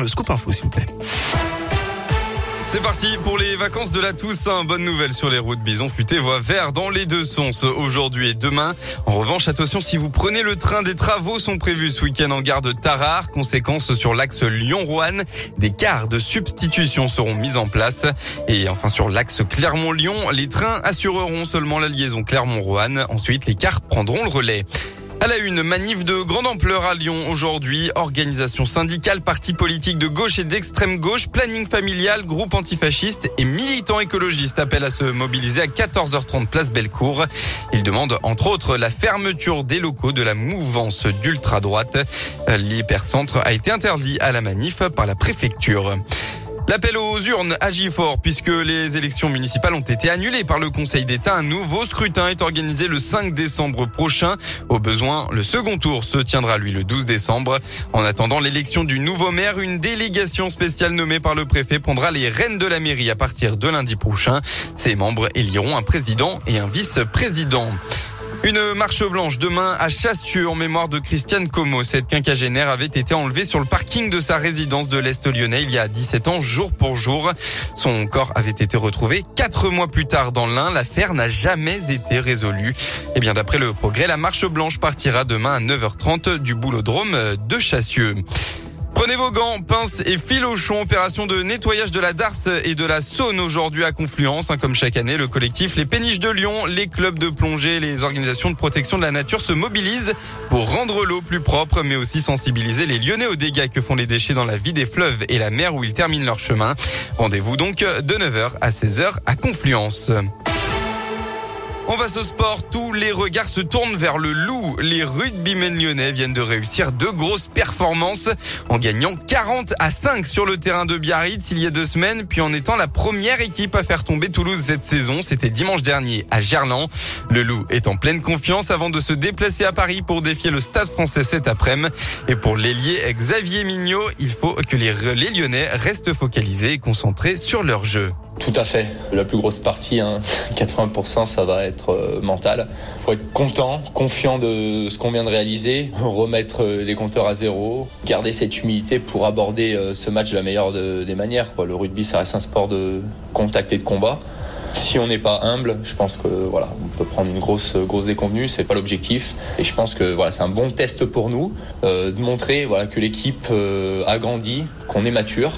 Le scoop info, s'il vous plaît. C'est parti pour les vacances de la Toussaint. Bonne nouvelle sur les routes Bison futé voie vert dans les deux sens aujourd'hui et demain. En revanche, attention si vous prenez le train, des travaux sont prévus ce week-end en gare de Tarare. Conséquence sur l'axe Lyon-Roanne, des cars de substitution seront mis en place. Et enfin sur l'axe Clermont-Lyon, les trains assureront seulement la liaison Clermont-Roanne. Ensuite, les cars prendront le relais. À la une, manif de grande ampleur à Lyon aujourd'hui. Organisation syndicale, partis politiques de gauche et d'extrême gauche, planning familial, groupe antifasciste et militants écologistes appellent à se mobiliser à 14h30 place Bellecour. Ils demandent entre autres la fermeture des locaux de la mouvance d'ultra-droite. L'hypercentre a été interdit à la manif par la préfecture. L'appel aux urnes agit fort puisque les élections municipales ont été annulées par le Conseil d'État. Un nouveau scrutin est organisé le 5 décembre prochain. Au besoin, le second tour se tiendra lui le 12 décembre. En attendant l'élection du nouveau maire, une délégation spéciale nommée par le préfet prendra les rênes de la mairie à partir de lundi prochain. Ses membres éliront un président et un vice-président. Une marche blanche demain à Chassieux en mémoire de Christiane Como. Cette quinquagénaire avait été enlevée sur le parking de sa résidence de l'Est lyonnais il y a 17 ans, jour pour jour. Son corps avait été retrouvé quatre mois plus tard dans l'Ain. L'affaire n'a jamais été résolue. Et eh bien, d'après le progrès, la marche blanche partira demain à 9h30 du boulodrome de Chassieux. Prenez vos gants, pinces et filochons. Opération de nettoyage de la Darse et de la Saône aujourd'hui à Confluence. Hein, comme chaque année, le collectif Les Péniches de Lyon, les clubs de plongée, les organisations de protection de la nature se mobilisent pour rendre l'eau plus propre, mais aussi sensibiliser les Lyonnais aux dégâts que font les déchets dans la vie des fleuves et la mer où ils terminent leur chemin. Rendez-vous donc de 9h à 16h à Confluence. On passe au sport. Tous les regards se tournent vers le loup. Les rugbymen lyonnais viennent de réussir deux grosses performances en gagnant 40 à 5 sur le terrain de Biarritz il y a deux semaines, puis en étant la première équipe à faire tomber Toulouse cette saison. C'était dimanche dernier à Gerland. Le loup est en pleine confiance avant de se déplacer à Paris pour défier le stade français cet après-midi. Et pour l'ailier Xavier Mignot, il faut que les, les Lyonnais restent focalisés et concentrés sur leur jeu. Tout à fait. La plus grosse partie, 80%, hein, ça va être euh, mental. Faut être content, confiant de ce qu'on vient de réaliser, remettre euh, les compteurs à zéro, garder cette humilité pour aborder euh, ce match de la meilleure des manières. Le rugby, ça reste un sport de contact et de combat. Si on n'est pas humble, je pense que voilà, on peut prendre une grosse grosse déconvenue, c'est pas l'objectif. Et je pense que voilà, c'est un bon test pour nous de montrer voilà que l'équipe a grandi, qu'on est mature.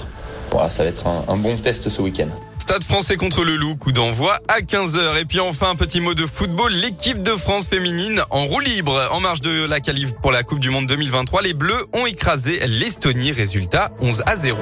Voilà, ça va être un bon test ce week-end. Stade français contre le Loup, coup d'envoi à 15h. Et puis enfin, un petit mot de football. L'équipe de France féminine en roue libre. En marge de la qualif pour la Coupe du Monde 2023, les Bleus ont écrasé l'Estonie. Résultat 11 à 0.